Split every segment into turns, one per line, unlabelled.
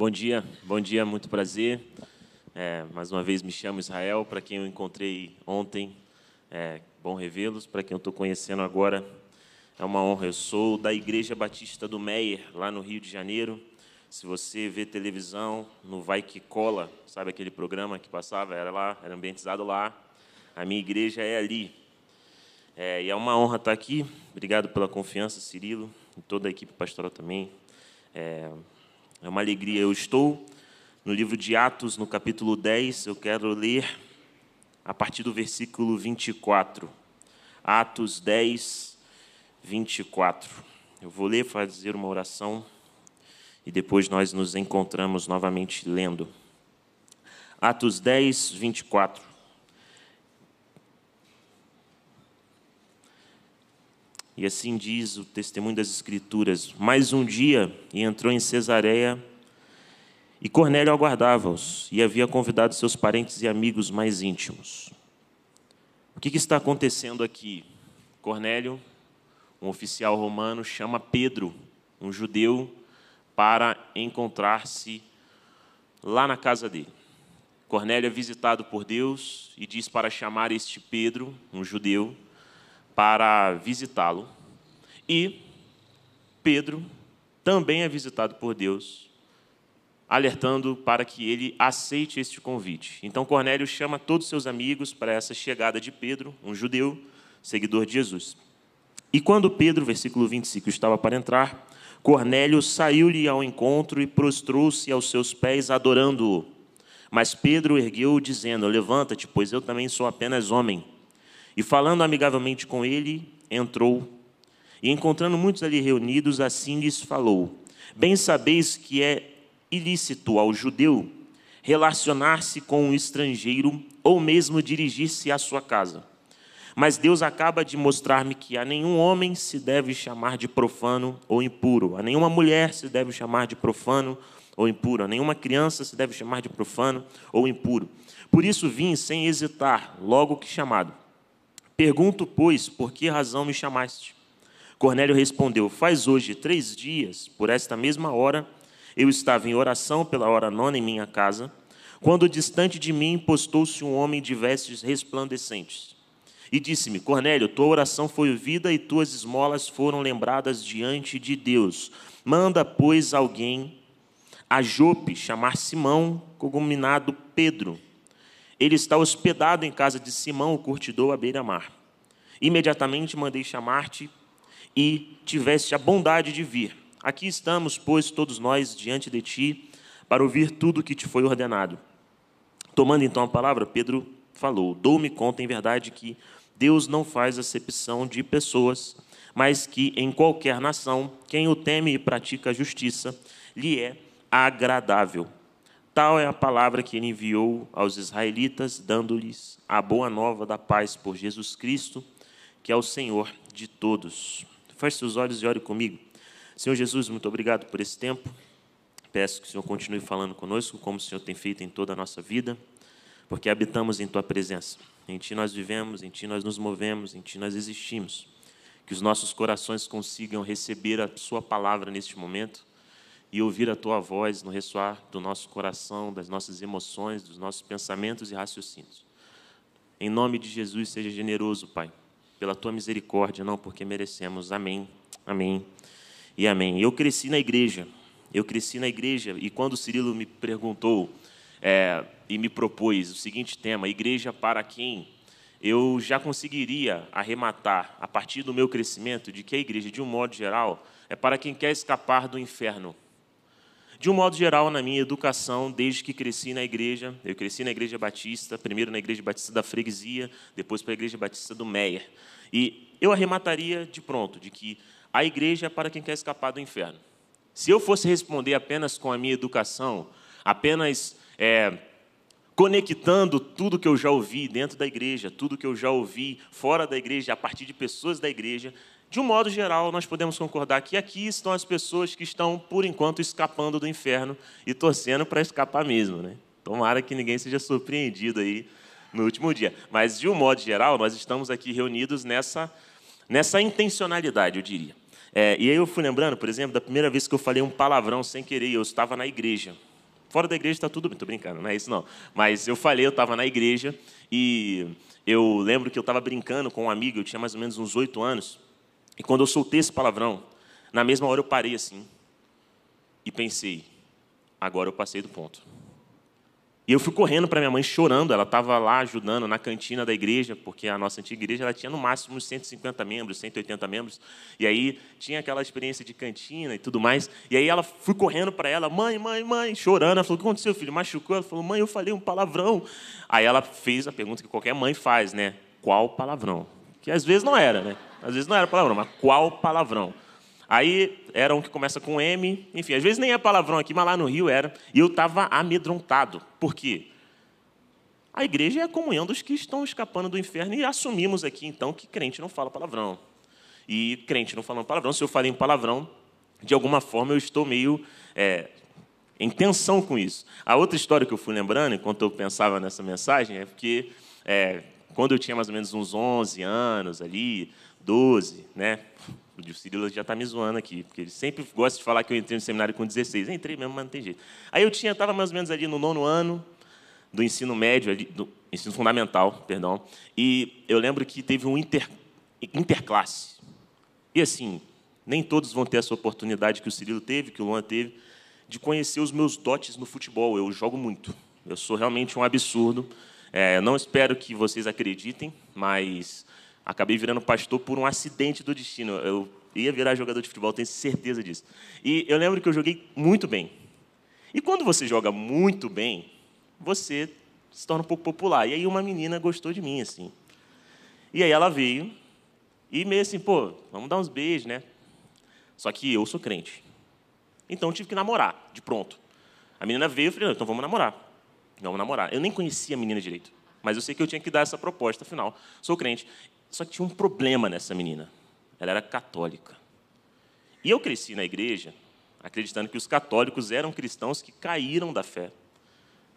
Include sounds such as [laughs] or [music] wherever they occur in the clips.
Bom dia, bom dia, muito prazer. É, mais uma vez me chamo Israel, para quem eu encontrei ontem, é bom revê-los. Para quem eu estou conhecendo agora, é uma honra. Eu sou da Igreja Batista do Meier, lá no Rio de Janeiro. Se você vê televisão, no Vai Que Cola, sabe aquele programa que passava? Era lá, era ambientizado lá. A minha igreja é ali. É, e é uma honra estar aqui. Obrigado pela confiança, Cirilo, e toda a equipe pastoral também. É, é uma alegria. Eu estou no livro de Atos, no capítulo 10. Eu quero ler a partir do versículo 24. Atos 10, 24. Eu vou ler, fazer uma oração e depois nós nos encontramos novamente lendo. Atos 10, 24. E assim diz o testemunho das Escrituras: Mais um dia, e entrou em Cesareia, e Cornélio aguardava-os, e havia convidado seus parentes e amigos mais íntimos. O que, que está acontecendo aqui? Cornélio, um oficial romano, chama Pedro, um judeu, para encontrar-se lá na casa dele. Cornélio é visitado por Deus e diz para chamar este Pedro, um judeu, para visitá-lo. E Pedro também é visitado por Deus, alertando para que ele aceite este convite. Então Cornélio chama todos seus amigos para essa chegada de Pedro, um judeu, seguidor de Jesus. E quando Pedro, versículo 25, estava para entrar, Cornélio saiu-lhe ao encontro e prostrou-se aos seus pés, adorando-o. Mas Pedro ergueu, dizendo: Levanta-te, pois eu também sou apenas homem. E falando amigavelmente com ele, entrou. E encontrando muitos ali reunidos, assim lhes falou: Bem sabeis que é ilícito ao judeu relacionar-se com um estrangeiro ou mesmo dirigir-se à sua casa. Mas Deus acaba de mostrar-me que a nenhum homem se deve chamar de profano ou impuro, a nenhuma mulher se deve chamar de profano ou impuro, a nenhuma criança se deve chamar de profano ou impuro. Por isso vim sem hesitar, logo que chamado. Pergunto, pois, por que razão me chamaste? Cornélio respondeu: Faz hoje três dias, por esta mesma hora, eu estava em oração pela hora nona em minha casa, quando distante de mim postou-se um homem de vestes resplandecentes. E disse-me: Cornélio, tua oração foi ouvida e tuas esmolas foram lembradas diante de Deus. Manda, pois, alguém a Jope chamar Simão, cognominado Pedro ele está hospedado em casa de Simão, o curtidor à beira-mar. Imediatamente mandei chamar-te e tiveste a bondade de vir. Aqui estamos, pois, todos nós diante de ti, para ouvir tudo o que te foi ordenado. Tomando então a palavra, Pedro falou: Dou-me conta, em verdade, que Deus não faz acepção de pessoas, mas que em qualquer nação, quem o teme e pratica a justiça, lhe é agradável. Tal é a palavra que ele enviou aos israelitas, dando-lhes a boa nova da paz por Jesus Cristo, que é o Senhor de todos. Feche seus olhos e ore comigo. Senhor Jesus, muito obrigado por esse tempo. Peço que o Senhor continue falando conosco, como o Senhor tem feito em toda a nossa vida, porque habitamos em Tua presença. Em Ti nós vivemos, em Ti nós nos movemos, em Ti nós existimos. Que os nossos corações consigam receber a Sua palavra neste momento e ouvir a tua voz no ressoar do nosso coração, das nossas emoções, dos nossos pensamentos e raciocínios. Em nome de Jesus, seja generoso, Pai, pela tua misericórdia, não porque merecemos. Amém, amém e amém. Eu cresci na igreja, eu cresci na igreja, e quando Cirilo me perguntou é, e me propôs o seguinte tema, igreja para quem? Eu já conseguiria arrematar, a partir do meu crescimento, de que a igreja, de um modo geral, é para quem quer escapar do inferno de um modo geral, na minha educação, desde que cresci na igreja, eu cresci na igreja batista, primeiro na igreja batista da freguesia, depois para a igreja batista do Meier. E eu arremataria de pronto, de que a igreja é para quem quer escapar do inferno. Se eu fosse responder apenas com a minha educação, apenas é, conectando tudo que eu já ouvi dentro da igreja, tudo que eu já ouvi fora da igreja, a partir de pessoas da igreja, de um modo geral, nós podemos concordar que aqui estão as pessoas que estão, por enquanto, escapando do inferno e torcendo para escapar mesmo. Né? Tomara que ninguém seja surpreendido aí no último dia. Mas, de um modo geral, nós estamos aqui reunidos nessa, nessa intencionalidade, eu diria. É, e aí eu fui lembrando, por exemplo, da primeira vez que eu falei um palavrão sem querer, eu estava na igreja. fora da igreja está tudo bem. Estou brincando, não é isso não. Mas eu falei, eu estava na igreja e eu lembro que eu estava brincando com um amigo, eu tinha mais ou menos uns oito anos. E quando eu soltei esse palavrão, na mesma hora eu parei assim e pensei: agora eu passei do ponto. E eu fui correndo para minha mãe chorando. Ela estava lá ajudando na cantina da igreja, porque a nossa antiga igreja ela tinha no máximo uns 150 membros, 180 membros. E aí tinha aquela experiência de cantina e tudo mais. E aí ela fui correndo para ela, mãe, mãe, mãe, chorando. Ela falou: "O que aconteceu, filho? Machucou?" Ela falou: "Mãe, eu falei um palavrão". Aí ela fez a pergunta que qualquer mãe faz, né? Qual palavrão? Que às vezes não era, né? Às vezes não era palavrão, mas qual palavrão? Aí era um que começa com M, enfim, às vezes nem é palavrão aqui, mas lá no Rio era. E eu estava amedrontado. Por quê? A igreja é a comunhão dos que estão escapando do inferno e assumimos aqui, então, que crente não fala palavrão. E crente não falando palavrão, se eu falei em palavrão, de alguma forma eu estou meio é, em tensão com isso. A outra história que eu fui lembrando, enquanto eu pensava nessa mensagem, é porque é, quando eu tinha mais ou menos uns 11 anos ali, 12, né? O Cirilo já está me zoando aqui, porque ele sempre gosta de falar que eu entrei no seminário com 16. Eu entrei mesmo, mas não tem jeito. Aí eu tinha, estava mais ou menos ali no nono ano do ensino médio, ali, do ensino fundamental, perdão, e eu lembro que teve um inter, interclasse. E assim, nem todos vão ter essa oportunidade que o Cirilo teve, que o Luan teve, de conhecer os meus dotes no futebol. Eu jogo muito. Eu sou realmente um absurdo. É, não espero que vocês acreditem, mas Acabei virando pastor por um acidente do destino. Eu ia virar jogador de futebol, tenho certeza disso. E eu lembro que eu joguei muito bem. E quando você joga muito bem, você se torna um pouco popular. E aí uma menina gostou de mim, assim. E aí ela veio e meio assim, pô, vamos dar uns beijos, né? Só que eu sou crente. Então tive que namorar, de pronto. A menina veio e falei, então vamos namorar. Vamos namorar. Eu nem conhecia a menina direito. Mas eu sei que eu tinha que dar essa proposta, afinal, sou crente. Só que tinha um problema nessa menina. Ela era católica. E eu cresci na igreja acreditando que os católicos eram cristãos que caíram da fé.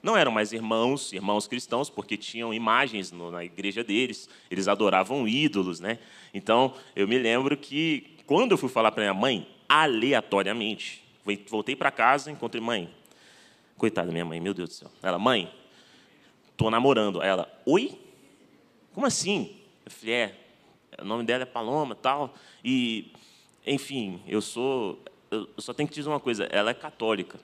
Não eram mais irmãos, irmãos cristãos, porque tinham imagens na igreja deles, eles adoravam ídolos, né? Então, eu me lembro que quando eu fui falar para minha mãe, aleatoriamente, voltei para casa, encontrei mãe. Coitada da minha mãe, meu Deus do céu. Ela, mãe, tô namorando. Ela, oi? Como assim? Eu falei, é, o nome dela é Paloma tal. E, enfim, eu sou. Eu só tenho que te dizer uma coisa, ela é católica.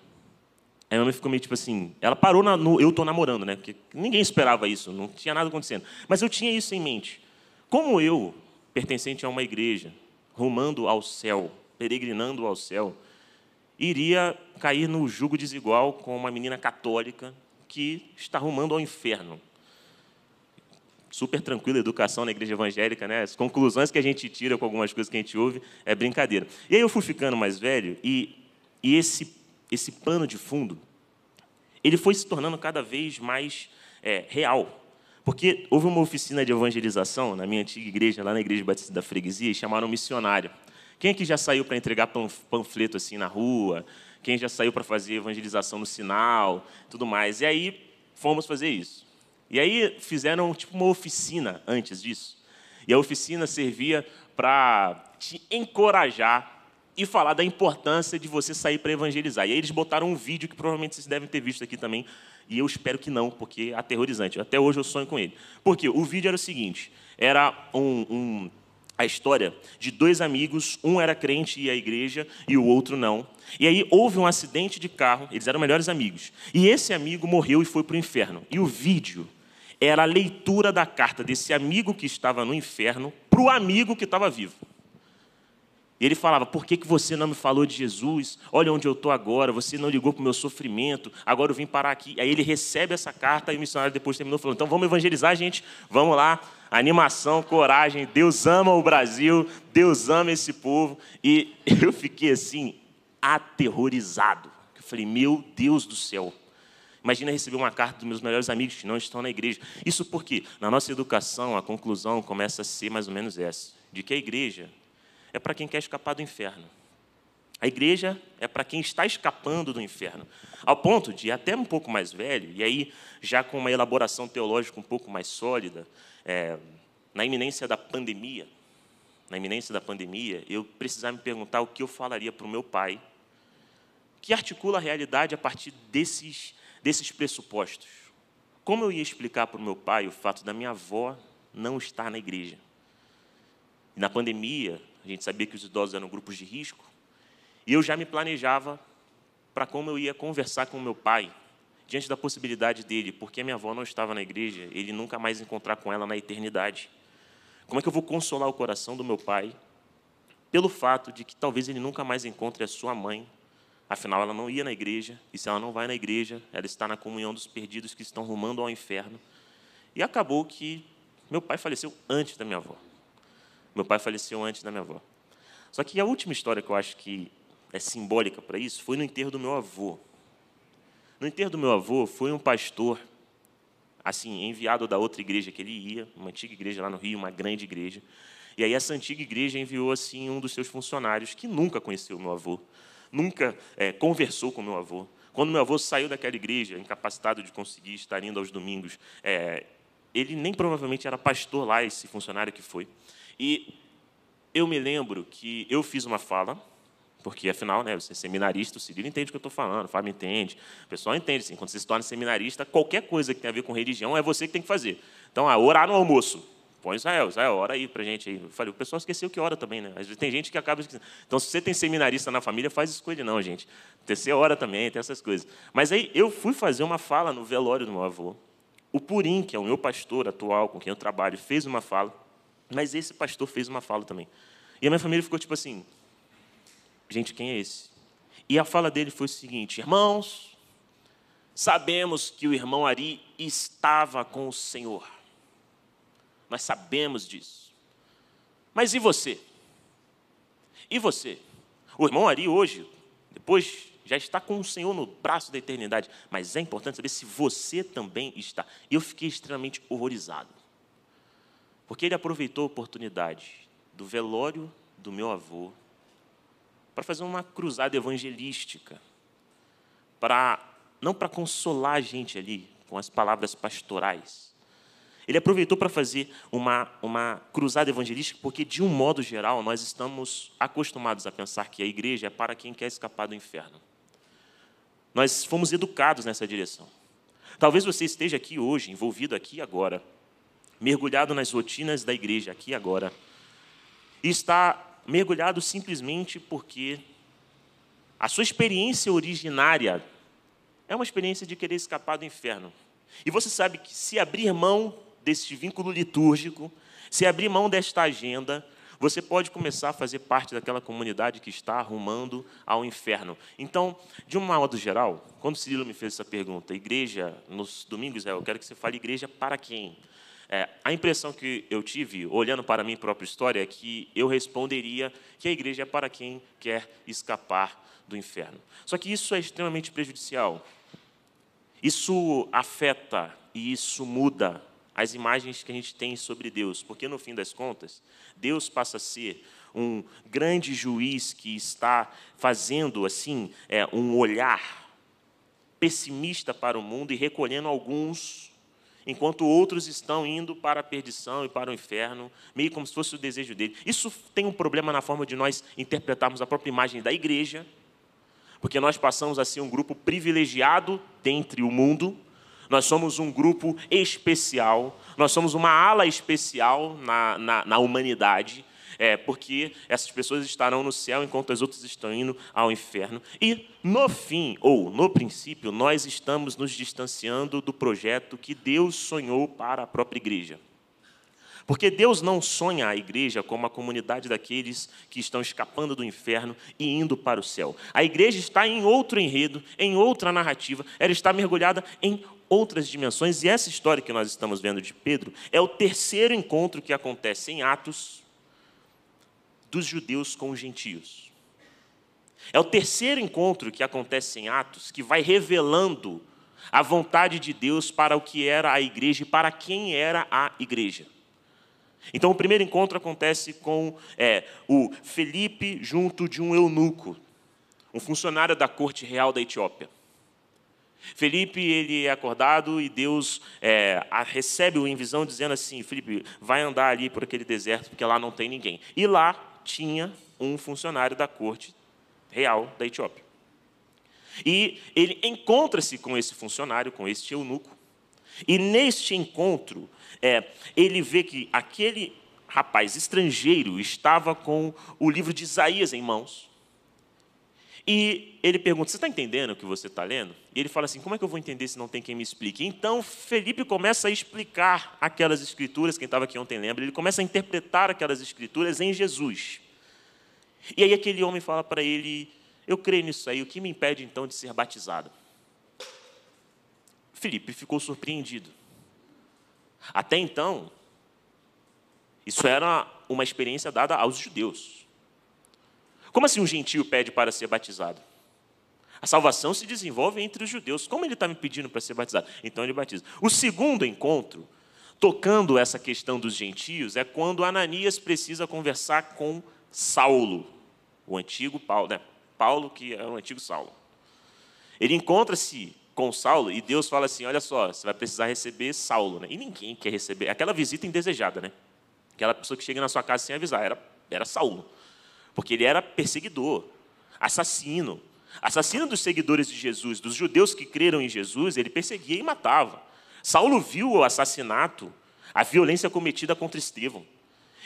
Aí minha mãe ficou meio tipo assim. Ela parou na, no eu estou namorando, né? Porque ninguém esperava isso, não tinha nada acontecendo. Mas eu tinha isso em mente. Como eu, pertencente a uma igreja, rumando ao céu, peregrinando ao céu, iria cair no jugo desigual com uma menina católica que está rumando ao inferno super tranquila educação na igreja evangélica, né? As conclusões que a gente tira com algumas coisas que a gente ouve é brincadeira. E aí eu fui ficando mais velho e, e esse, esse pano de fundo, ele foi se tornando cada vez mais é, real. Porque houve uma oficina de evangelização na minha antiga igreja, lá na Igreja Batista da Freguesia, e chamaram missionário. Quem aqui já saiu para entregar panfleto assim na rua? Quem já saiu para fazer evangelização no sinal? Tudo mais. E aí fomos fazer isso. E aí fizeram tipo uma oficina antes disso. E a oficina servia para te encorajar e falar da importância de você sair para evangelizar. E aí eles botaram um vídeo que provavelmente vocês devem ter visto aqui também, e eu espero que não, porque é aterrorizante. Até hoje eu sonho com ele. Porque o vídeo era o seguinte: era um, um a história de dois amigos, um era crente e ia à igreja e o outro não. E aí houve um acidente de carro, eles eram melhores amigos. E esse amigo morreu e foi para o inferno. E o vídeo era a leitura da carta desse amigo que estava no inferno para o amigo que estava vivo. E ele falava: Por que, que você não me falou de Jesus? Olha onde eu estou agora, você não ligou para o meu sofrimento, agora eu vim parar aqui. Aí ele recebe essa carta e o missionário depois terminou falando: Então vamos evangelizar, gente, vamos lá. Animação, coragem, Deus ama o Brasil, Deus ama esse povo. E [laughs] eu fiquei assim, aterrorizado. Eu falei: Meu Deus do céu, Imagina receber uma carta dos meus melhores amigos que não estão na igreja. Isso porque, na nossa educação, a conclusão começa a ser mais ou menos essa: de que a igreja é para quem quer escapar do inferno. A igreja é para quem está escapando do inferno. Ao ponto de, até um pouco mais velho, e aí já com uma elaboração teológica um pouco mais sólida, é, na iminência da pandemia, na iminência da pandemia, eu precisava me perguntar o que eu falaria para o meu pai que articula a realidade a partir desses, desses pressupostos. Como eu ia explicar para o meu pai o fato da minha avó não estar na igreja? Na pandemia, a gente sabia que os idosos eram grupos de risco, e eu já me planejava para como eu ia conversar com meu pai diante da possibilidade dele, porque a minha avó não estava na igreja, ele nunca mais encontrar com ela na eternidade. Como é que eu vou consolar o coração do meu pai pelo fato de que talvez ele nunca mais encontre a sua mãe Afinal, ela não ia na igreja, e se ela não vai na igreja, ela está na comunhão dos perdidos que estão rumando ao inferno. E acabou que meu pai faleceu antes da minha avó. Meu pai faleceu antes da minha avó. Só que a última história que eu acho que é simbólica para isso foi no enterro do meu avô. No enterro do meu avô foi um pastor, assim, enviado da outra igreja que ele ia, uma antiga igreja lá no Rio, uma grande igreja. E aí essa antiga igreja enviou assim um dos seus funcionários que nunca conheceu meu avô, nunca é, conversou com meu avô. Quando meu avô saiu daquela igreja, incapacitado de conseguir estar indo aos domingos, é, ele nem provavelmente era pastor lá, esse funcionário que foi. E eu me lembro que eu fiz uma fala, porque afinal, né, você é seminarista, o Cirilo entende o que eu estou falando, o Fábio entende, o pessoal entende. Assim, quando você se torna seminarista, qualquer coisa que tem a ver com religião é você que tem que fazer. Então, ah, orar no almoço. Põe Israel, Israel, ora aí para gente aí. Eu falei, o pessoal esqueceu que ora também, né? Às vezes tem gente que acaba esquecendo. Então, se você tem seminarista na família, faz isso com ele, não, gente. Terceira hora também, tem essas coisas. Mas aí eu fui fazer uma fala no velório do meu avô. O Purim, que é o meu pastor atual, com quem eu trabalho, fez uma fala, mas esse pastor fez uma fala também. E a minha família ficou tipo assim: gente, quem é esse? E a fala dele foi o seguinte: irmãos, sabemos que o irmão Ari estava com o Senhor nós sabemos disso. Mas e você? E você? O irmão Ari hoje, depois já está com o Senhor no braço da eternidade, mas é importante saber se você também está. E eu fiquei extremamente horrorizado. Porque ele aproveitou a oportunidade do velório do meu avô para fazer uma cruzada evangelística, para não para consolar a gente ali com as palavras pastorais, ele aproveitou para fazer uma, uma cruzada evangelística, porque, de um modo geral, nós estamos acostumados a pensar que a igreja é para quem quer escapar do inferno. Nós fomos educados nessa direção. Talvez você esteja aqui hoje, envolvido aqui agora, mergulhado nas rotinas da igreja aqui agora, e está mergulhado simplesmente porque a sua experiência originária é uma experiência de querer escapar do inferno. E você sabe que se abrir mão desse vínculo litúrgico, se abrir mão desta agenda, você pode começar a fazer parte daquela comunidade que está arrumando ao inferno. Então, de um modo geral, quando Cirilo me fez essa pergunta, igreja, nos domingos, é, eu quero que você fale igreja para quem? É, a impressão que eu tive, olhando para a minha própria história, é que eu responderia que a igreja é para quem quer escapar do inferno. Só que isso é extremamente prejudicial. Isso afeta e isso muda as imagens que a gente tem sobre Deus, porque no fim das contas, Deus passa a ser um grande juiz que está fazendo assim é, um olhar pessimista para o mundo e recolhendo alguns, enquanto outros estão indo para a perdição e para o inferno, meio como se fosse o desejo dele. Isso tem um problema na forma de nós interpretarmos a própria imagem da igreja, porque nós passamos a ser um grupo privilegiado dentre o mundo, nós somos um grupo especial, nós somos uma ala especial na, na, na humanidade, é, porque essas pessoas estarão no céu enquanto as outras estão indo ao inferno. E, no fim, ou no princípio, nós estamos nos distanciando do projeto que Deus sonhou para a própria igreja. Porque Deus não sonha a igreja como a comunidade daqueles que estão escapando do inferno e indo para o céu. A igreja está em outro enredo, em outra narrativa, ela está mergulhada em outras dimensões, e essa história que nós estamos vendo de Pedro é o terceiro encontro que acontece em Atos dos judeus com os gentios. É o terceiro encontro que acontece em Atos que vai revelando a vontade de Deus para o que era a igreja e para quem era a igreja. Então, o primeiro encontro acontece com é, o Felipe junto de um eunuco, um funcionário da corte real da Etiópia. Felipe ele é acordado e Deus é, recebe-o em visão dizendo assim, Felipe, vai andar ali por aquele deserto porque lá não tem ninguém. E lá tinha um funcionário da corte real da Etiópia. E ele encontra-se com esse funcionário, com este eunuco, e neste encontro, é, ele vê que aquele rapaz estrangeiro estava com o livro de Isaías em mãos. E ele pergunta: Você está entendendo o que você está lendo? E ele fala assim: Como é que eu vou entender se não tem quem me explique? Então, Felipe começa a explicar aquelas escrituras. Quem estava aqui ontem lembra. Ele começa a interpretar aquelas escrituras em Jesus. E aí, aquele homem fala para ele: Eu creio nisso aí, o que me impede então de ser batizado? Felipe ficou surpreendido. Até então, isso era uma experiência dada aos judeus. Como assim um gentio pede para ser batizado? A salvação se desenvolve entre os judeus. Como ele está me pedindo para ser batizado? Então ele batiza. O segundo encontro, tocando essa questão dos gentios, é quando Ananias precisa conversar com Saulo, o antigo Paulo, né? Paulo, que é o antigo Saulo. Ele encontra-se com Saulo e Deus fala assim: Olha só, você vai precisar receber Saulo. Né? E ninguém quer receber. Aquela visita indesejada, né? Aquela pessoa que chega na sua casa sem avisar. Era, era Saulo. Porque ele era perseguidor, assassino. Assassino dos seguidores de Jesus, dos judeus que creram em Jesus, ele perseguia e matava. Saulo viu o assassinato, a violência cometida contra Estevão.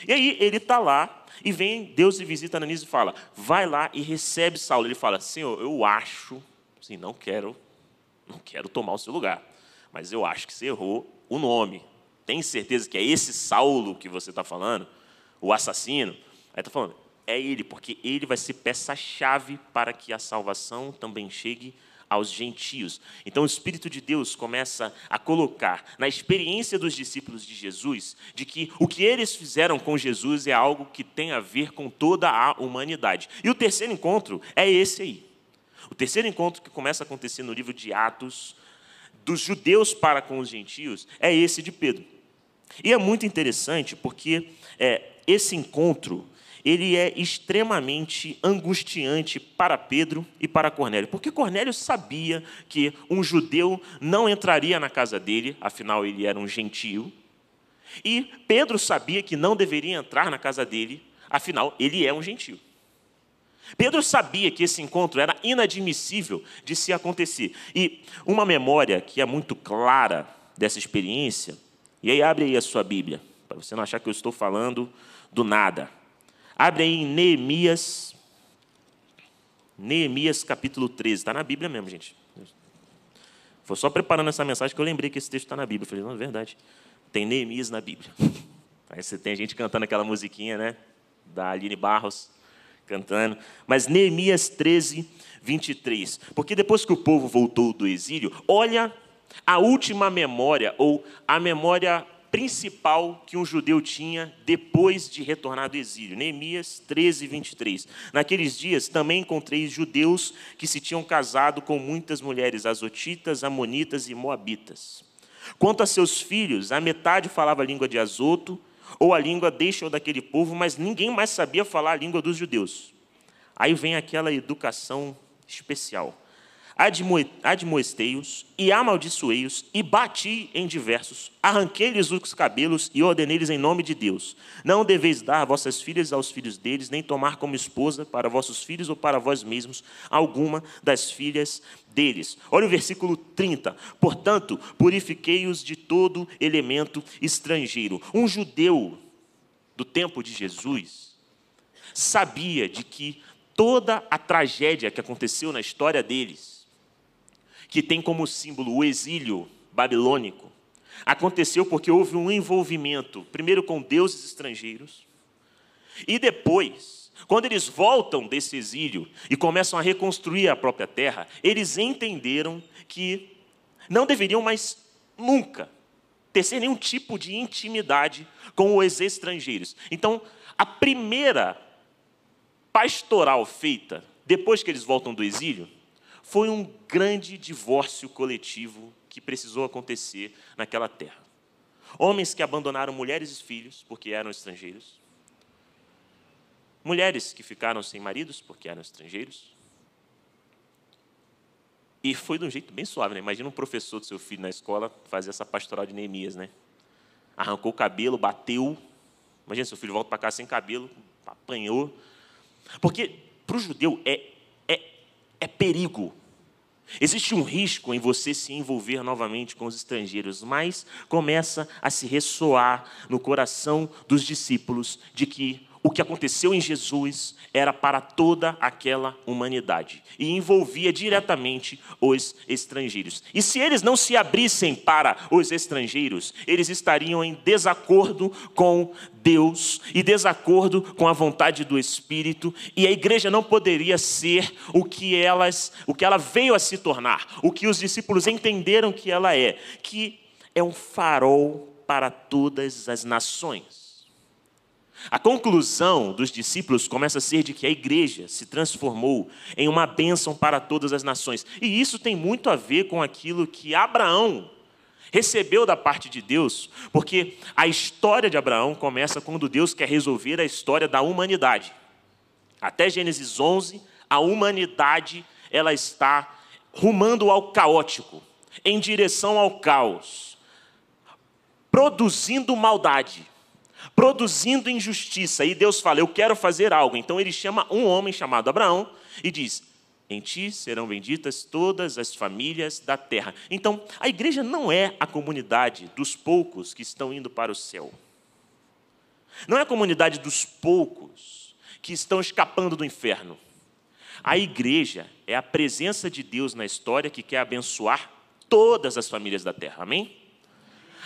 E aí ele está lá e vem Deus e visita Ananias e fala: vai lá e recebe Saulo. Ele fala: Senhor, eu acho, sim, não quero não quero tomar o seu lugar, mas eu acho que você errou o nome. Tem certeza que é esse Saulo que você está falando? O assassino? Aí está falando, é ele, porque ele vai ser peça-chave para que a salvação também chegue aos gentios. Então o Espírito de Deus começa a colocar na experiência dos discípulos de Jesus de que o que eles fizeram com Jesus é algo que tem a ver com toda a humanidade. E o terceiro encontro é esse aí. O terceiro encontro que começa a acontecer no livro de Atos, dos judeus para com os gentios, é esse de Pedro. E é muito interessante porque é, esse encontro ele é extremamente angustiante para Pedro e para Cornélio, porque Cornélio sabia que um judeu não entraria na casa dele, afinal ele era um gentio, e Pedro sabia que não deveria entrar na casa dele, afinal ele é um gentio. Pedro sabia que esse encontro era inadmissível de se acontecer. E uma memória que é muito clara dessa experiência, e aí abre aí a sua Bíblia, para você não achar que eu estou falando do nada. Abre aí em Neemias, Neemias capítulo 13, está na Bíblia mesmo, gente. Foi só preparando essa mensagem que eu lembrei que esse texto está na Bíblia. Eu falei, não, é verdade. Tem Neemias na Bíblia. [laughs] Aí você tem gente cantando aquela musiquinha, né? Da Aline Barros cantando. Mas Neemias 13, 23. Porque depois que o povo voltou do exílio, olha a última memória, ou a memória principal que um judeu tinha depois de retornar do exílio. Neemias 13, 23. Naqueles dias também encontrei judeus que se tinham casado com muitas mulheres azotitas, amonitas e moabitas. Quanto a seus filhos, a metade falava a língua de Azoto, ou a língua deixam daquele povo, mas ninguém mais sabia falar a língua dos judeus. Aí vem aquela educação especial. Admoestei-os e amaldiçoei-os e bati em diversos, arranquei-lhes os cabelos e ordenei-lhes em nome de Deus: Não deveis dar vossas filhas aos filhos deles, nem tomar como esposa para vossos filhos ou para vós mesmos alguma das filhas deles. Olha o versículo 30. Portanto, purifiquei-os de todo elemento estrangeiro. Um judeu do tempo de Jesus sabia de que toda a tragédia que aconteceu na história deles, que tem como símbolo o exílio babilônico, aconteceu porque houve um envolvimento, primeiro com deuses estrangeiros, e depois quando eles voltam desse exílio e começam a reconstruir a própria terra, eles entenderam que não deveriam mais nunca ter nenhum tipo de intimidade com os estrangeiros. Então, a primeira pastoral feita depois que eles voltam do exílio foi um grande divórcio coletivo que precisou acontecer naquela terra. Homens que abandonaram mulheres e filhos porque eram estrangeiros mulheres que ficaram sem maridos porque eram estrangeiros. E foi de um jeito bem suave, né? Imagina um professor do seu filho na escola fazer essa pastoral de Neemias, né? Arrancou o cabelo, bateu. Imagina seu filho volta para casa sem cabelo, apanhou. Porque para o judeu é, é perigo. Existe um risco em você se envolver novamente com os estrangeiros, mas começa a se ressoar no coração dos discípulos de que o que aconteceu em Jesus era para toda aquela humanidade e envolvia diretamente os estrangeiros. E se eles não se abrissem para os estrangeiros, eles estariam em desacordo com Deus e desacordo com a vontade do Espírito, e a igreja não poderia ser o que elas, o que ela veio a se tornar, o que os discípulos entenderam que ela é, que é um farol para todas as nações. A conclusão dos discípulos começa a ser de que a igreja se transformou em uma bênção para todas as nações. E isso tem muito a ver com aquilo que Abraão recebeu da parte de Deus, porque a história de Abraão começa quando Deus quer resolver a história da humanidade. Até Gênesis 11, a humanidade ela está rumando ao caótico, em direção ao caos, produzindo maldade produzindo injustiça. E Deus fala: Eu quero fazer algo. Então ele chama um homem chamado Abraão e diz: Em ti serão benditas todas as famílias da terra. Então, a igreja não é a comunidade dos poucos que estão indo para o céu. Não é a comunidade dos poucos que estão escapando do inferno. A igreja é a presença de Deus na história que quer abençoar todas as famílias da terra. Amém?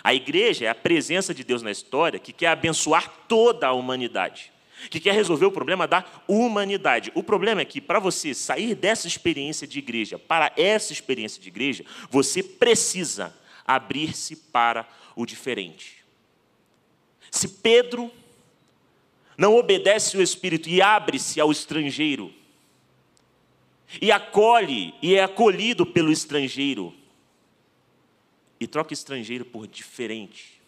A igreja é a presença de Deus na história que quer abençoar toda a humanidade, que quer resolver o problema da humanidade. O problema é que, para você sair dessa experiência de igreja para essa experiência de igreja, você precisa abrir-se para o diferente. Se Pedro não obedece o Espírito e abre-se ao estrangeiro, e acolhe e é acolhido pelo estrangeiro, e troca estrangeiro por diferente.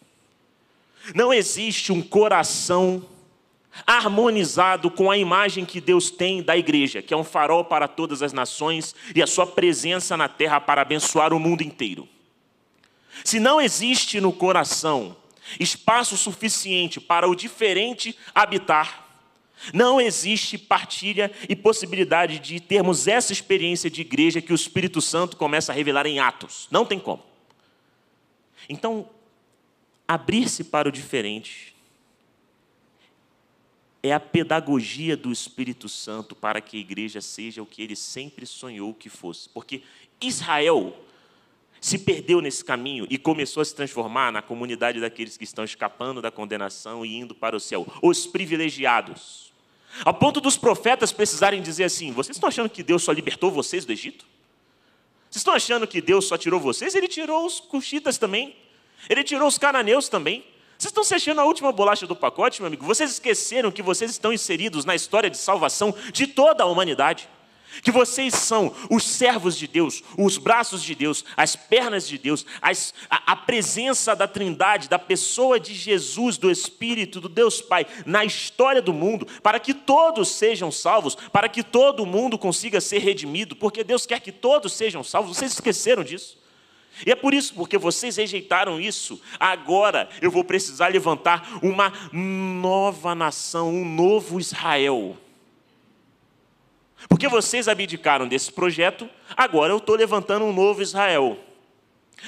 Não existe um coração harmonizado com a imagem que Deus tem da igreja, que é um farol para todas as nações e a sua presença na terra para abençoar o mundo inteiro. Se não existe no coração espaço suficiente para o diferente habitar, não existe partilha e possibilidade de termos essa experiência de igreja que o Espírito Santo começa a revelar em Atos. Não tem como. Então, abrir-se para o diferente é a pedagogia do Espírito Santo para que a igreja seja o que ele sempre sonhou que fosse. Porque Israel se perdeu nesse caminho e começou a se transformar na comunidade daqueles que estão escapando da condenação e indo para o céu, os privilegiados. Ao ponto dos profetas precisarem dizer assim: vocês estão achando que Deus só libertou vocês do Egito? Vocês estão achando que Deus só tirou vocês? Ele tirou os cuxitas também. Ele tirou os cananeus também. Vocês estão se achando a última bolacha do pacote, meu amigo? Vocês esqueceram que vocês estão inseridos na história de salvação de toda a humanidade que vocês são os servos de Deus, os braços de Deus, as pernas de Deus, as, a, a, presença da Trindade, da pessoa de Jesus, do Espírito, do Deus Pai, na história do mundo, para que todos sejam salvos, para que todo mundo consiga ser redimido, porque Deus quer que todos sejam salvos. Vocês esqueceram disso? E é por isso, porque vocês rejeitaram isso, agora eu vou precisar levantar uma nova nação, um novo Israel porque vocês abdicaram desse projeto, agora eu estou levantando um novo Israel.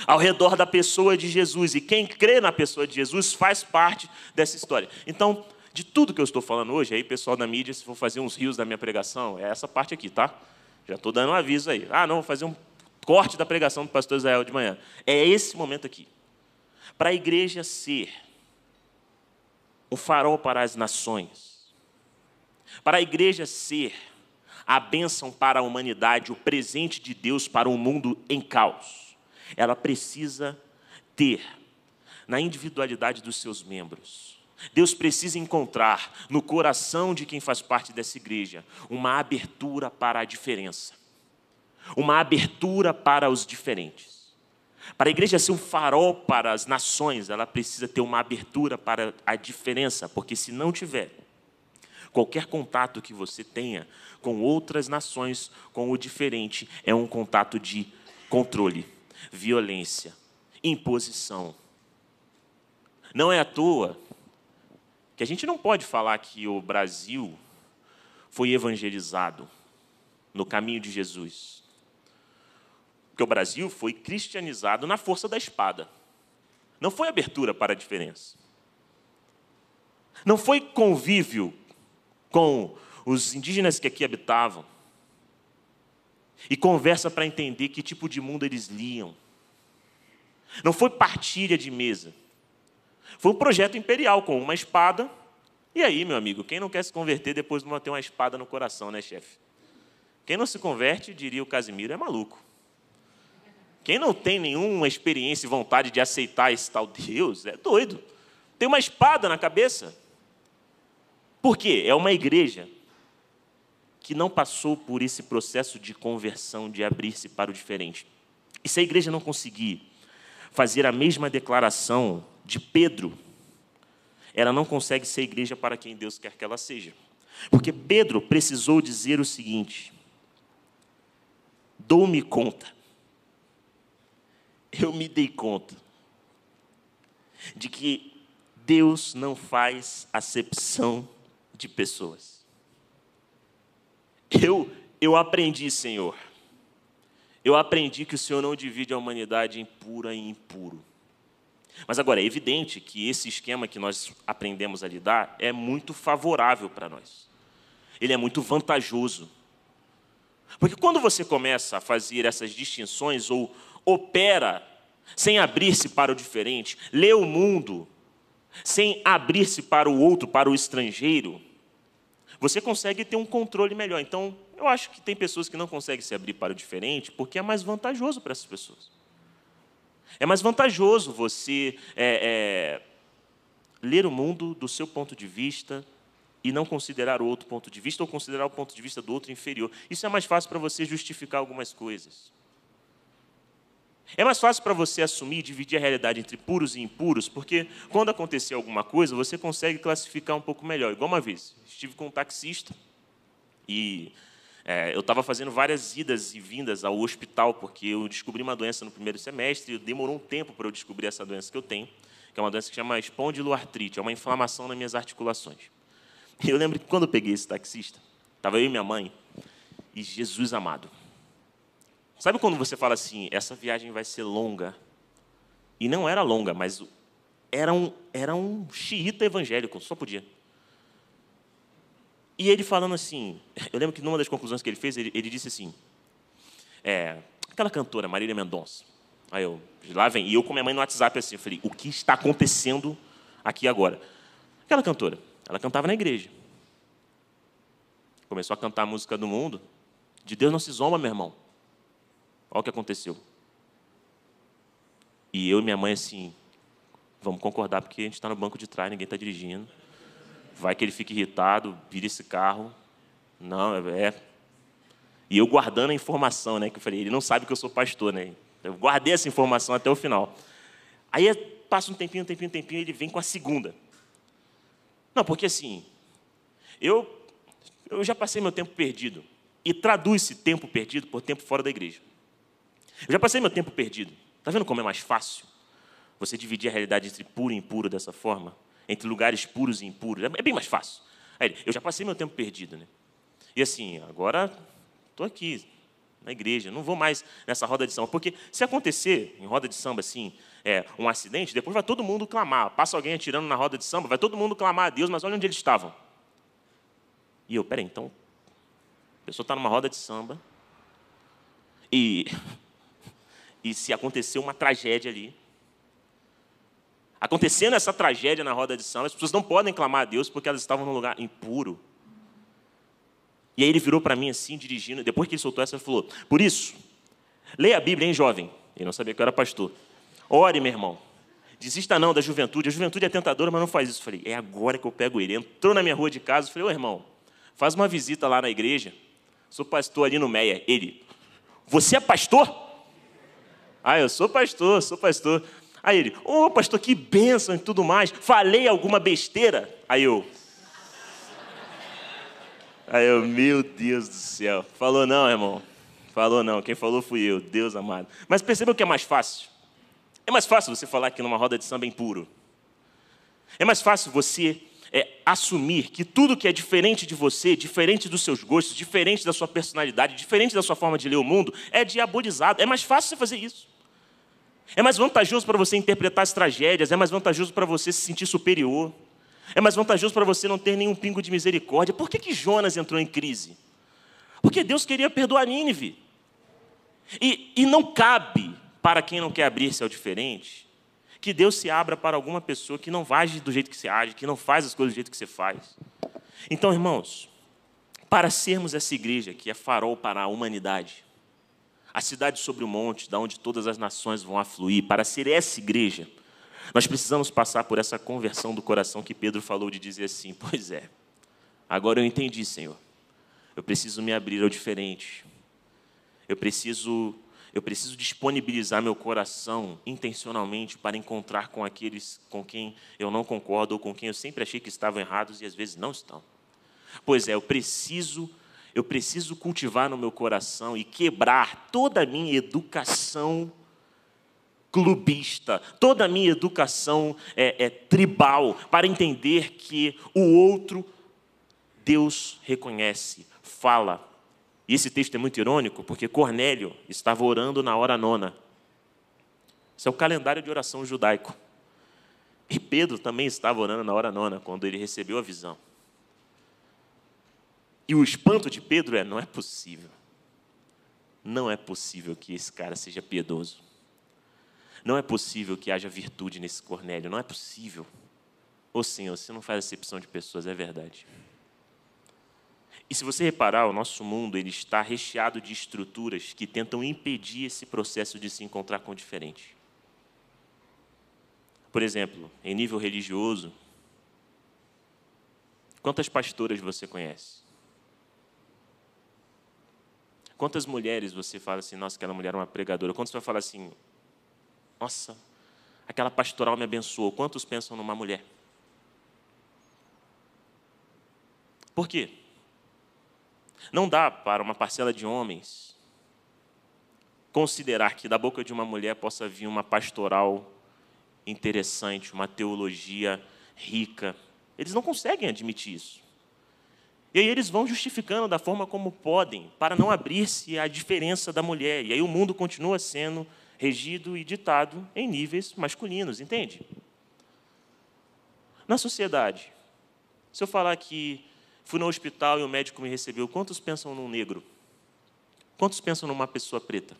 Ao redor da pessoa de Jesus. E quem crê na pessoa de Jesus faz parte dessa história. Então, de tudo que eu estou falando hoje, aí, pessoal da mídia, se for fazer uns rios da minha pregação, é essa parte aqui, tá? Já estou dando um aviso aí. Ah, não, vou fazer um corte da pregação do pastor Israel de manhã. É esse momento aqui. Para a igreja ser o farol para as nações, para a igreja ser a bênção para a humanidade, o presente de Deus para um mundo em caos. Ela precisa ter na individualidade dos seus membros. Deus precisa encontrar no coração de quem faz parte dessa igreja uma abertura para a diferença, uma abertura para os diferentes. Para a igreja ser um farol para as nações, ela precisa ter uma abertura para a diferença, porque se não tiver, qualquer contato que você tenha com outras nações, com o diferente, é um contato de controle, violência, imposição. Não é à toa que a gente não pode falar que o Brasil foi evangelizado no caminho de Jesus. Porque o Brasil foi cristianizado na força da espada. Não foi abertura para a diferença. Não foi convívio com os indígenas que aqui habitavam. E conversa para entender que tipo de mundo eles liam. Não foi partilha de mesa. Foi um projeto imperial com uma espada. E aí, meu amigo, quem não quer se converter depois de não ter uma espada no coração, né, chefe? Quem não se converte, diria o Casimiro, é maluco. Quem não tem nenhuma experiência e vontade de aceitar esse tal Deus, é doido. Tem uma espada na cabeça. Por quê? É uma igreja que não passou por esse processo de conversão, de abrir-se para o diferente. E se a igreja não conseguir fazer a mesma declaração de Pedro, ela não consegue ser igreja para quem Deus quer que ela seja. Porque Pedro precisou dizer o seguinte: dou-me conta, eu me dei conta de que Deus não faz acepção de pessoas. Eu, eu aprendi, Senhor. Eu aprendi que o Senhor não divide a humanidade em pura e impuro. Mas agora, é evidente que esse esquema que nós aprendemos a lidar é muito favorável para nós. Ele é muito vantajoso. Porque quando você começa a fazer essas distinções ou opera sem abrir-se para o diferente, lê o mundo sem abrir-se para o outro, para o estrangeiro, você consegue ter um controle melhor. Então, eu acho que tem pessoas que não conseguem se abrir para o diferente porque é mais vantajoso para essas pessoas. É mais vantajoso você é, é, ler o mundo do seu ponto de vista e não considerar o outro ponto de vista ou considerar o ponto de vista do outro inferior. Isso é mais fácil para você justificar algumas coisas. É mais fácil para você assumir e dividir a realidade entre puros e impuros, porque quando acontecer alguma coisa, você consegue classificar um pouco melhor. Igual uma vez, estive com um taxista e é, eu estava fazendo várias idas e vindas ao hospital, porque eu descobri uma doença no primeiro semestre e demorou um tempo para eu descobrir essa doença que eu tenho, que é uma doença que chama espondiloartrite, é uma inflamação nas minhas articulações. E eu lembro que quando eu peguei esse taxista, estava eu e minha mãe, e Jesus amado, Sabe quando você fala assim, essa viagem vai ser longa? E não era longa, mas era um, era um xiita evangélico, só podia. E ele falando assim, eu lembro que numa das conclusões que ele fez, ele, ele disse assim, é, aquela cantora, Marília Mendonça. Aí eu, lá vem, e eu com minha mãe no WhatsApp assim, eu falei, o que está acontecendo aqui agora? Aquela cantora, ela cantava na igreja. Começou a cantar a música do mundo. De Deus não se zomba, meu irmão. Olha o que aconteceu. E eu e minha mãe, assim, vamos concordar, porque a gente está no banco de trás, ninguém está dirigindo. Vai que ele fique irritado, vira esse carro. Não, é. E eu guardando a informação, né? Que eu falei, ele não sabe que eu sou pastor, né? Eu guardei essa informação até o final. Aí passa um tempinho, um tempinho, um tempinho, ele vem com a segunda. Não, porque assim, eu, eu já passei meu tempo perdido. E traduz esse tempo perdido por tempo fora da igreja. Eu já passei meu tempo perdido. Está vendo como é mais fácil você dividir a realidade entre puro e impuro dessa forma? Entre lugares puros e impuros. É bem mais fácil. Aí, eu já passei meu tempo perdido. Né? E assim, agora estou aqui, na igreja, não vou mais nessa roda de samba. Porque se acontecer em roda de samba assim, é, um acidente, depois vai todo mundo clamar. Passa alguém atirando na roda de samba, vai todo mundo clamar a Deus, mas olha onde eles estavam. E eu, peraí, então, a pessoa está numa roda de samba e e se aconteceu uma tragédia ali. Acontecendo essa tragédia na roda de samba, as pessoas não podem clamar a Deus porque elas estavam num lugar impuro. E aí ele virou para mim assim, dirigindo, depois que ele soltou essa, ele falou: Por isso, leia a Bíblia, hein, jovem? Ele não sabia que eu era pastor. Ore, meu irmão. Desista não da juventude. A juventude é tentadora, mas não faz isso. Eu falei: É agora que eu pego ele. Entrou na minha rua de casa. Falei: Ô irmão, faz uma visita lá na igreja. Sou pastor ali no Meia. Ele: Você é pastor? Ah, eu sou pastor, sou pastor. Aí ele, ô oh, pastor, que bênção e tudo mais. Falei alguma besteira? Aí eu. Aí eu, meu Deus do céu. Falou não, irmão. Falou não. Quem falou fui eu, Deus amado. Mas percebeu o que é mais fácil? É mais fácil você falar aqui numa roda de samba impuro. É mais fácil você é, assumir que tudo que é diferente de você, diferente dos seus gostos, diferente da sua personalidade, diferente da sua forma de ler o mundo, é diabolizado. É mais fácil você fazer isso. É mais vantajoso para você interpretar as tragédias, é mais vantajoso para você se sentir superior, é mais vantajoso para você não ter nenhum pingo de misericórdia. Por que, que Jonas entrou em crise? Porque Deus queria perdoar Nínive. E, e não cabe para quem não quer abrir-se ao diferente que Deus se abra para alguma pessoa que não age do jeito que você age, que não faz as coisas do jeito que você faz. Então, irmãos, para sermos essa igreja que é farol para a humanidade, a cidade sobre o monte, da onde todas as nações vão afluir, para ser essa igreja, nós precisamos passar por essa conversão do coração que Pedro falou de dizer assim: [laughs] Pois é, agora eu entendi, Senhor. Eu preciso me abrir ao diferente. Eu preciso eu preciso disponibilizar meu coração intencionalmente para encontrar com aqueles com quem eu não concordo ou com quem eu sempre achei que estavam errados e às vezes não estão. Pois é, eu preciso eu preciso cultivar no meu coração e quebrar toda a minha educação clubista, toda a minha educação é, é, tribal, para entender que o outro Deus reconhece, fala, e esse texto é muito irônico, porque Cornélio estava orando na hora nona. Isso é o calendário de oração judaico. E Pedro também estava orando na hora nona, quando ele recebeu a visão. E o espanto de Pedro é: não é possível. Não é possível que esse cara seja piedoso. Não é possível que haja virtude nesse Cornélio. Não é possível. Ô Senhor, você não faz acepção de pessoas, é verdade. E se você reparar, o nosso mundo ele está recheado de estruturas que tentam impedir esse processo de se encontrar com o diferente. Por exemplo, em nível religioso, quantas pastoras você conhece? Quantas mulheres você fala assim, nossa, aquela mulher é uma pregadora? Quantos vai falar assim, nossa, aquela pastoral me abençoou? Quantos pensam numa mulher? Por quê? Não dá para uma parcela de homens considerar que da boca de uma mulher possa vir uma pastoral interessante, uma teologia rica. Eles não conseguem admitir isso. E aí eles vão justificando da forma como podem, para não abrir-se à diferença da mulher. E aí o mundo continua sendo regido e ditado em níveis masculinos, entende? Na sociedade, se eu falar que Fui no hospital e o médico me recebeu. Quantos pensam num negro? Quantos pensam numa pessoa preta?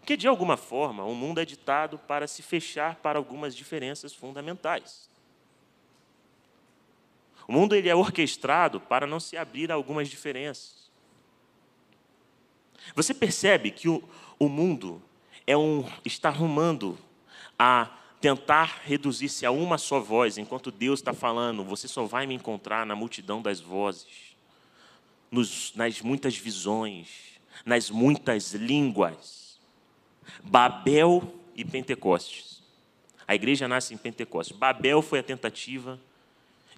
Porque, de alguma forma, o mundo é ditado para se fechar para algumas diferenças fundamentais. O mundo ele é orquestrado para não se abrir a algumas diferenças. Você percebe que o, o mundo é um, está arrumando a tentar reduzir-se a uma só voz, enquanto Deus está falando, você só vai me encontrar na multidão das vozes, nos, nas muitas visões, nas muitas línguas. Babel e Pentecostes. A igreja nasce em Pentecostes. Babel foi a tentativa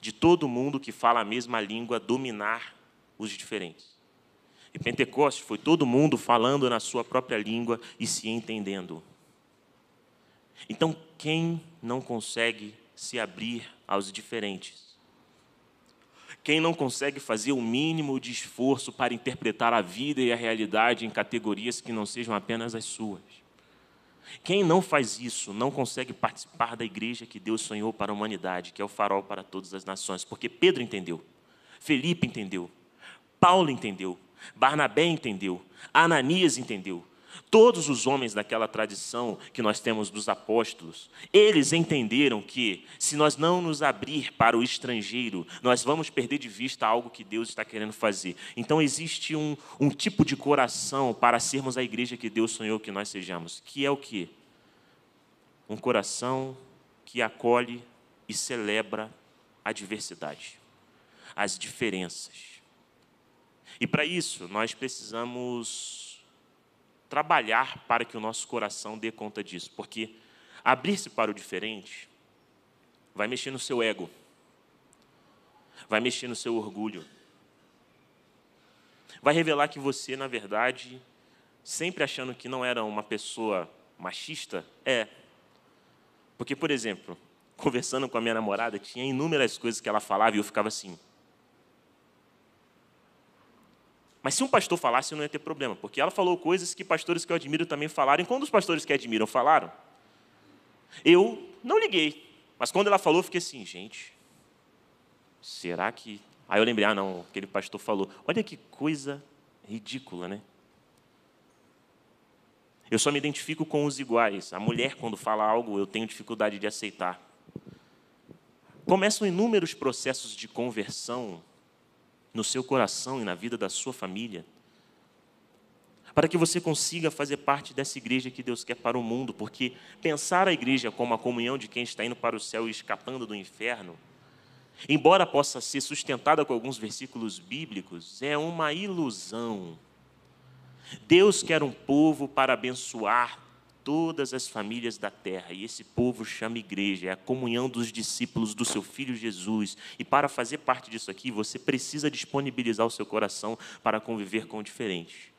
de todo mundo que fala a mesma língua dominar os diferentes. E Pentecostes foi todo mundo falando na sua própria língua e se entendendo. Então, quem não consegue se abrir aos diferentes? Quem não consegue fazer o mínimo de esforço para interpretar a vida e a realidade em categorias que não sejam apenas as suas? Quem não faz isso não consegue participar da igreja que Deus sonhou para a humanidade, que é o farol para todas as nações, porque Pedro entendeu, Felipe entendeu, Paulo entendeu, Barnabé entendeu, Ananias entendeu, Todos os homens daquela tradição que nós temos dos apóstolos, eles entenderam que, se nós não nos abrir para o estrangeiro, nós vamos perder de vista algo que Deus está querendo fazer. Então, existe um, um tipo de coração para sermos a igreja que Deus sonhou que nós sejamos, que é o que? Um coração que acolhe e celebra a diversidade, as diferenças. E para isso, nós precisamos trabalhar para que o nosso coração dê conta disso, porque abrir-se para o diferente vai mexer no seu ego, vai mexer no seu orgulho, vai revelar que você, na verdade, sempre achando que não era uma pessoa machista, é. Porque, por exemplo, conversando com a minha namorada, tinha inúmeras coisas que ela falava e eu ficava assim. Mas se um pastor falasse, não ia ter problema, porque ela falou coisas que pastores que eu admiro também falaram, e quando os pastores que admiram falaram, eu não liguei. Mas quando ela falou, eu fiquei assim, gente, será que. Aí eu lembrei, ah, não, aquele pastor falou. Olha que coisa ridícula, né? Eu só me identifico com os iguais. A mulher, quando fala algo, eu tenho dificuldade de aceitar. Começam inúmeros processos de conversão no seu coração e na vida da sua família, para que você consiga fazer parte dessa igreja que Deus quer para o mundo, porque pensar a igreja como a comunhão de quem está indo para o céu e escapando do inferno, embora possa ser sustentada com alguns versículos bíblicos, é uma ilusão. Deus quer um povo para abençoar todas as famílias da terra, e esse povo chama igreja, é a comunhão dos discípulos do seu filho Jesus. E para fazer parte disso aqui, você precisa disponibilizar o seu coração para conviver com o diferente.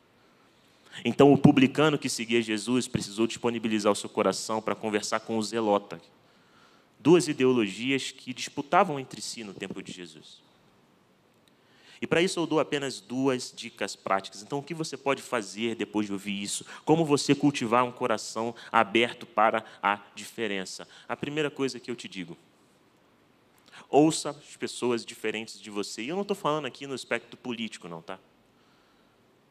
Então, o publicano que seguia Jesus precisou disponibilizar o seu coração para conversar com o zelota. Duas ideologias que disputavam entre si no tempo de Jesus. E para isso eu dou apenas duas dicas práticas. Então, o que você pode fazer depois de ouvir isso? Como você cultivar um coração aberto para a diferença? A primeira coisa que eu te digo: ouça as pessoas diferentes de você. E eu não estou falando aqui no aspecto político, não, tá?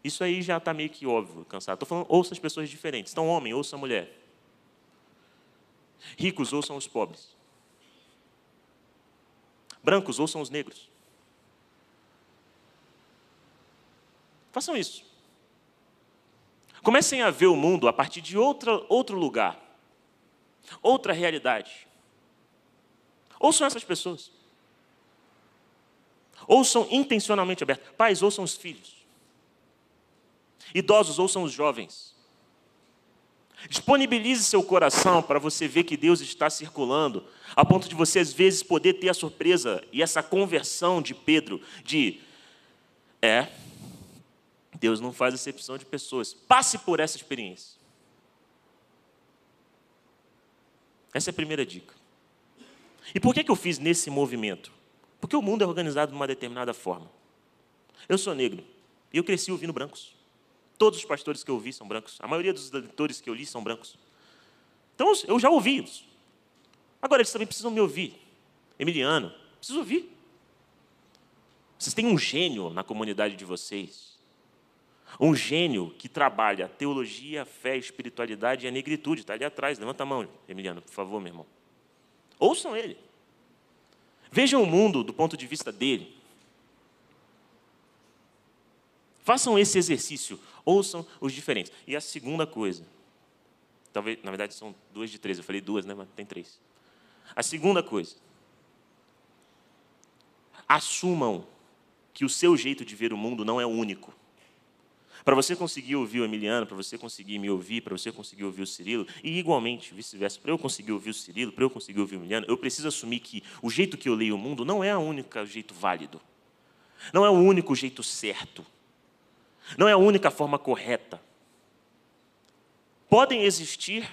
Isso aí já está meio que óbvio, cansado. Estou falando, ouça as pessoas diferentes. Então, homem, ouça a mulher. Ricos, ouçam os pobres. Brancos, ouçam os negros. Façam isso. Comecem a ver o mundo a partir de outra, outro lugar, outra realidade. Ouçam essas pessoas. Ouçam intencionalmente abertos. Pais, ouçam os filhos. Idosos, ouçam os jovens. Disponibilize seu coração para você ver que Deus está circulando, a ponto de você, às vezes, poder ter a surpresa e essa conversão de Pedro, de, é, Deus não faz exceção de pessoas. Passe por essa experiência. Essa é a primeira dica. E por que, que eu fiz nesse movimento? Porque o mundo é organizado de uma determinada forma. Eu sou negro e eu cresci ouvindo brancos. Todos os pastores que eu ouvi são brancos. A maioria dos leitores que eu li são brancos. Então eu já ouvi isso. Agora eles também precisam me ouvir. Emiliano, preciso ouvir. Vocês têm um gênio na comunidade de vocês. Um gênio que trabalha teologia, fé, espiritualidade e a negritude. Está ali atrás. Levanta a mão, Emiliano, por favor, meu irmão. Ouçam ele. Vejam o mundo do ponto de vista dele. Façam esse exercício. Ouçam os diferentes. E a segunda coisa. Talvez, na verdade, são duas de três. Eu falei duas, né? Mas tem três. A segunda coisa. Assumam que o seu jeito de ver o mundo não é único. Para você conseguir ouvir o Emiliano, para você conseguir me ouvir, para você conseguir ouvir o Cirilo, e igualmente, vice-versa, para eu conseguir ouvir o Cirilo, para eu conseguir ouvir o Emiliano, eu preciso assumir que o jeito que eu leio o mundo não é o único jeito válido. Não é o único jeito certo. Não é a única forma correta. Podem existir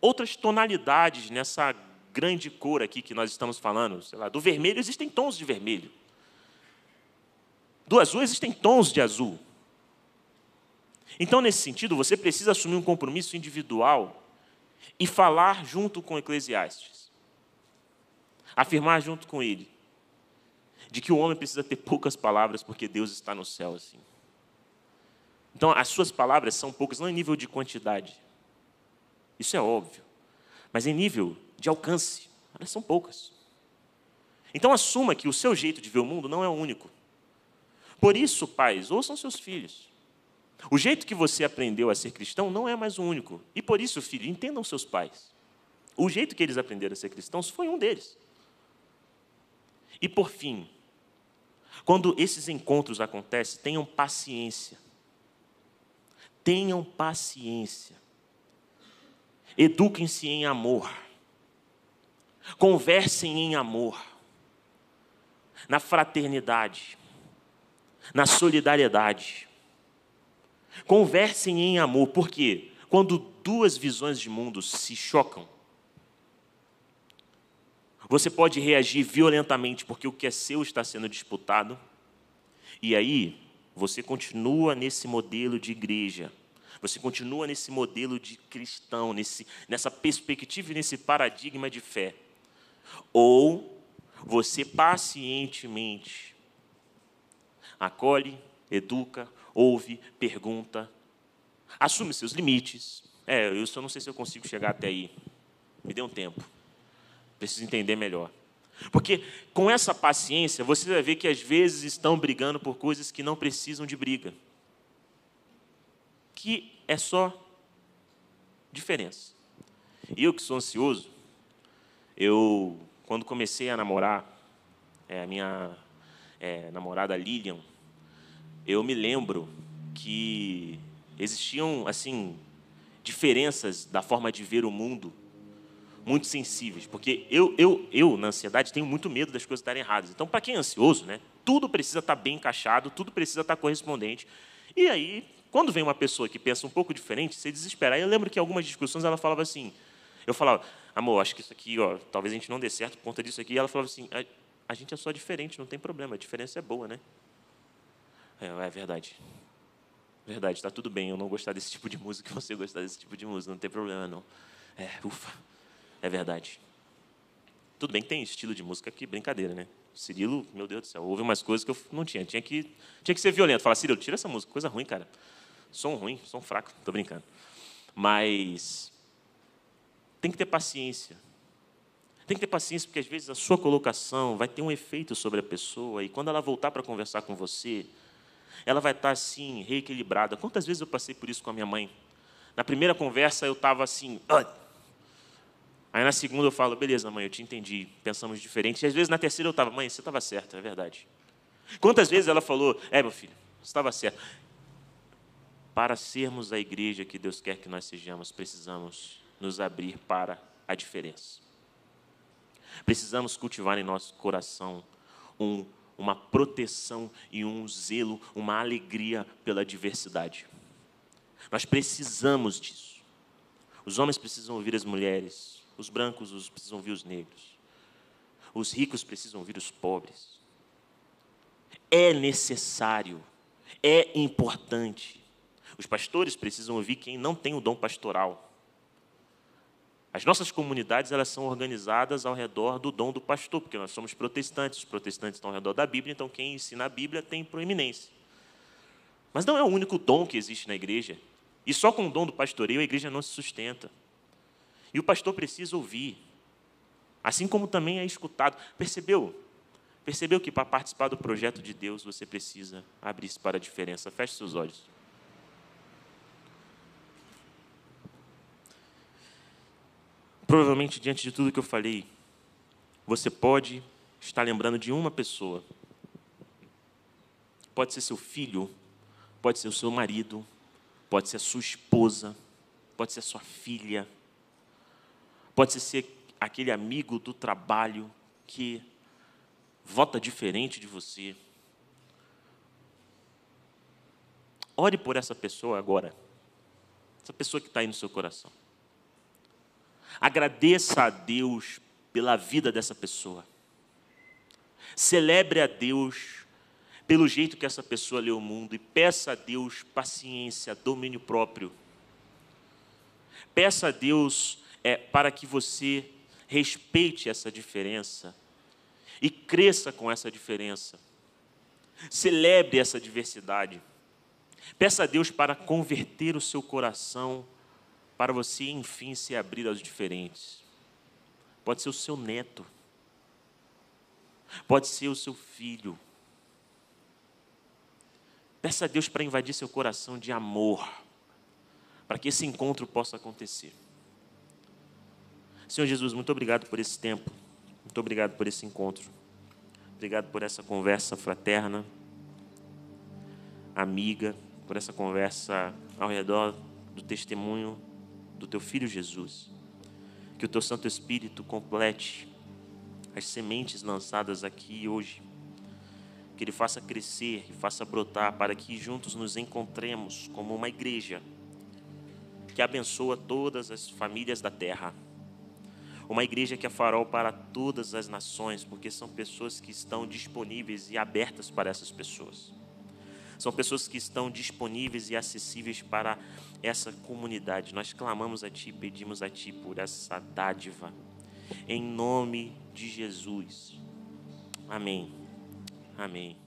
outras tonalidades nessa grande cor aqui que nós estamos falando. Sei lá, do vermelho existem tons de vermelho. Do azul existem tons de azul. Então, nesse sentido, você precisa assumir um compromisso individual e falar junto com Eclesiastes. Afirmar junto com ele de que o homem precisa ter poucas palavras porque Deus está no céu assim. Então, as suas palavras são poucas, não em nível de quantidade. Isso é óbvio. Mas em nível de alcance, elas são poucas. Então, assuma que o seu jeito de ver o mundo não é o único. Por isso, pais, ouçam seus filhos. O jeito que você aprendeu a ser cristão não é mais o único. E por isso, filho, entendam seus pais. O jeito que eles aprenderam a ser cristãos foi um deles. E por fim, quando esses encontros acontecem, tenham paciência. Tenham paciência. Eduquem-se em amor. Conversem em amor. Na fraternidade. Na solidariedade Conversem em amor, porque quando duas visões de mundo se chocam, Você pode reagir violentamente porque o que é seu está sendo disputado. E aí, você continua nesse modelo de igreja. Você continua nesse modelo de cristão, nesse, nessa perspectiva e nesse paradigma de fé. Ou você pacientemente acolhe, educa, ouve, pergunta, assume seus limites. É, eu só não sei se eu consigo chegar até aí. Me dê um tempo. Preciso entender melhor. Porque com essa paciência, você vai ver que às vezes estão brigando por coisas que não precisam de briga. Que é só diferença. E eu que sou ansioso, eu, quando comecei a namorar, é, a minha é, namorada Lilian, eu me lembro que existiam, assim, diferenças da forma de ver o mundo muito sensíveis, porque eu, eu, eu na ansiedade tenho muito medo das coisas estarem erradas. Então, para quem é ansioso, né, tudo precisa estar bem encaixado, tudo precisa estar correspondente. E aí, quando vem uma pessoa que pensa um pouco diferente, você desespera. Eu lembro que em algumas discussões ela falava assim, eu falava, amor, acho que isso aqui, ó, talvez a gente não dê certo por conta disso aqui. E ela falava assim, a, a gente é só diferente, não tem problema, a diferença é boa, né? É, é verdade. Verdade, está tudo bem eu não gostar desse tipo de música e [laughs] você gostar desse tipo de música, não tem problema não. É, ufa. É verdade. Tudo bem que tem estilo de música que brincadeira, né? Cirilo, meu Deus do céu, houve umas coisas que eu não tinha. Tinha que, tinha que ser violento. Falar, Cirilo, tira essa música, coisa ruim, cara. Som ruim, som fraco, tô brincando. Mas tem que ter paciência. Tem que ter paciência, porque às vezes a sua colocação vai ter um efeito sobre a pessoa, e quando ela voltar para conversar com você, ela vai estar assim, reequilibrada. Quantas vezes eu passei por isso com a minha mãe? Na primeira conversa eu estava assim, Aí na segunda eu falo, beleza, mãe, eu te entendi, pensamos diferente. E às vezes na terceira eu estava, mãe, você estava certa, é verdade. Quantas vezes ela falou, é, meu filho, você estava certo. Para sermos a igreja que Deus quer que nós sejamos, precisamos nos abrir para a diferença. Precisamos cultivar em nosso coração um, uma proteção e um zelo, uma alegria pela diversidade. Nós precisamos disso. Os homens precisam ouvir as mulheres, os brancos os precisam ouvir os negros. Os ricos precisam ouvir os pobres. É necessário, é importante. Os pastores precisam ouvir quem não tem o dom pastoral. As nossas comunidades elas são organizadas ao redor do dom do pastor, porque nós somos protestantes, os protestantes estão ao redor da Bíblia, então quem ensina a Bíblia tem proeminência. Mas não é o único dom que existe na igreja. E só com o dom do pastoreio a igreja não se sustenta. E o pastor precisa ouvir, assim como também é escutado. Percebeu? Percebeu que para participar do projeto de Deus você precisa abrir-se para a diferença. Feche seus olhos. Provavelmente, diante de tudo que eu falei, você pode estar lembrando de uma pessoa. Pode ser seu filho, pode ser o seu marido, pode ser a sua esposa, pode ser a sua filha, Pode ser aquele amigo do trabalho que vota diferente de você. Ore por essa pessoa agora. Essa pessoa que está aí no seu coração. Agradeça a Deus pela vida dessa pessoa. Celebre a Deus pelo jeito que essa pessoa lê o mundo e peça a Deus paciência, domínio próprio. Peça a Deus é para que você respeite essa diferença e cresça com essa diferença. Celebre essa diversidade. Peça a Deus para converter o seu coração para você, enfim, se abrir aos diferentes. Pode ser o seu neto, pode ser o seu filho. Peça a Deus para invadir seu coração de amor, para que esse encontro possa acontecer. Senhor Jesus, muito obrigado por esse tempo. Muito obrigado por esse encontro. Obrigado por essa conversa fraterna, amiga, por essa conversa ao redor do testemunho do teu filho Jesus. Que o teu Santo Espírito complete as sementes lançadas aqui hoje. Que ele faça crescer e faça brotar para que juntos nos encontremos como uma igreja que abençoa todas as famílias da terra uma igreja que é farol para todas as nações, porque são pessoas que estão disponíveis e abertas para essas pessoas. São pessoas que estão disponíveis e acessíveis para essa comunidade. Nós clamamos a Ti, pedimos a Ti por essa dádiva, em nome de Jesus. Amém. Amém.